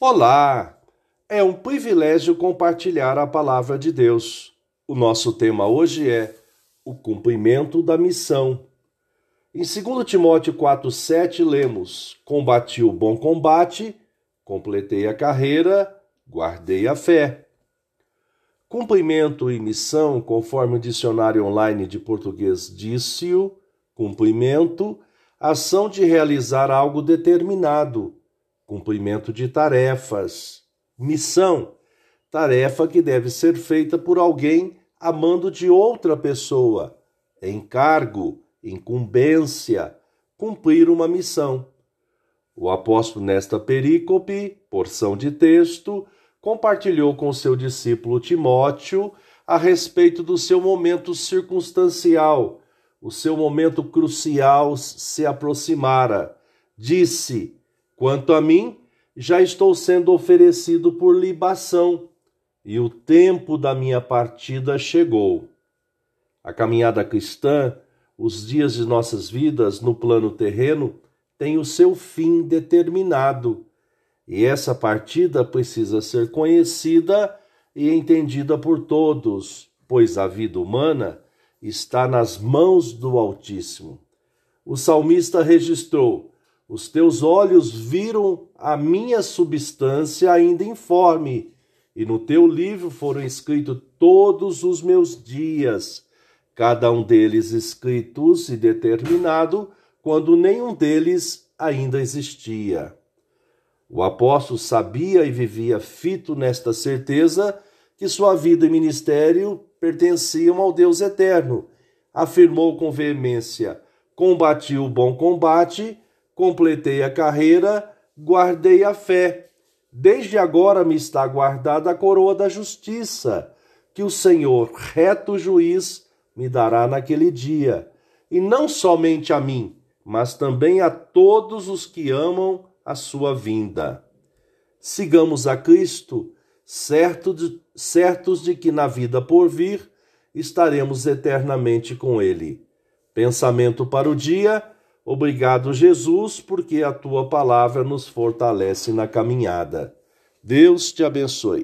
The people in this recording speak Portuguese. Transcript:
Olá! É um privilégio compartilhar a palavra de Deus. O nosso tema hoje é o cumprimento da missão. Em 2 Timóteo 4,7 lemos: Combati o bom combate, completei a carreira, guardei a fé. Cumprimento e missão, conforme o dicionário online de português disse-o, cumprimento, ação de realizar algo determinado cumprimento de tarefas, missão, tarefa que deve ser feita por alguém a mando de outra pessoa, encargo, incumbência, cumprir uma missão. O apóstolo, nesta perícope, porção de texto, compartilhou com seu discípulo Timóteo a respeito do seu momento circunstancial, o seu momento crucial se aproximara. Disse: Quanto a mim, já estou sendo oferecido por libação, e o tempo da minha partida chegou. A caminhada cristã, os dias de nossas vidas no plano terreno, tem o seu fim determinado, e essa partida precisa ser conhecida e entendida por todos, pois a vida humana está nas mãos do Altíssimo. O salmista registrou: os teus olhos viram a minha substância ainda informe, e no teu livro foram escritos todos os meus dias, cada um deles escritos e determinado, quando nenhum deles ainda existia. O apóstolo sabia e vivia fito nesta certeza que sua vida e ministério pertenciam ao Deus eterno. Afirmou com veemência: Combati o bom combate completei a carreira, guardei a fé. Desde agora me está guardada a coroa da justiça, que o Senhor, reto juiz, me dará naquele dia, e não somente a mim, mas também a todos os que amam a sua vinda. Sigamos a Cristo, certo de, certos de que na vida por vir estaremos eternamente com Ele. Pensamento para o dia Obrigado, Jesus, porque a tua palavra nos fortalece na caminhada. Deus te abençoe.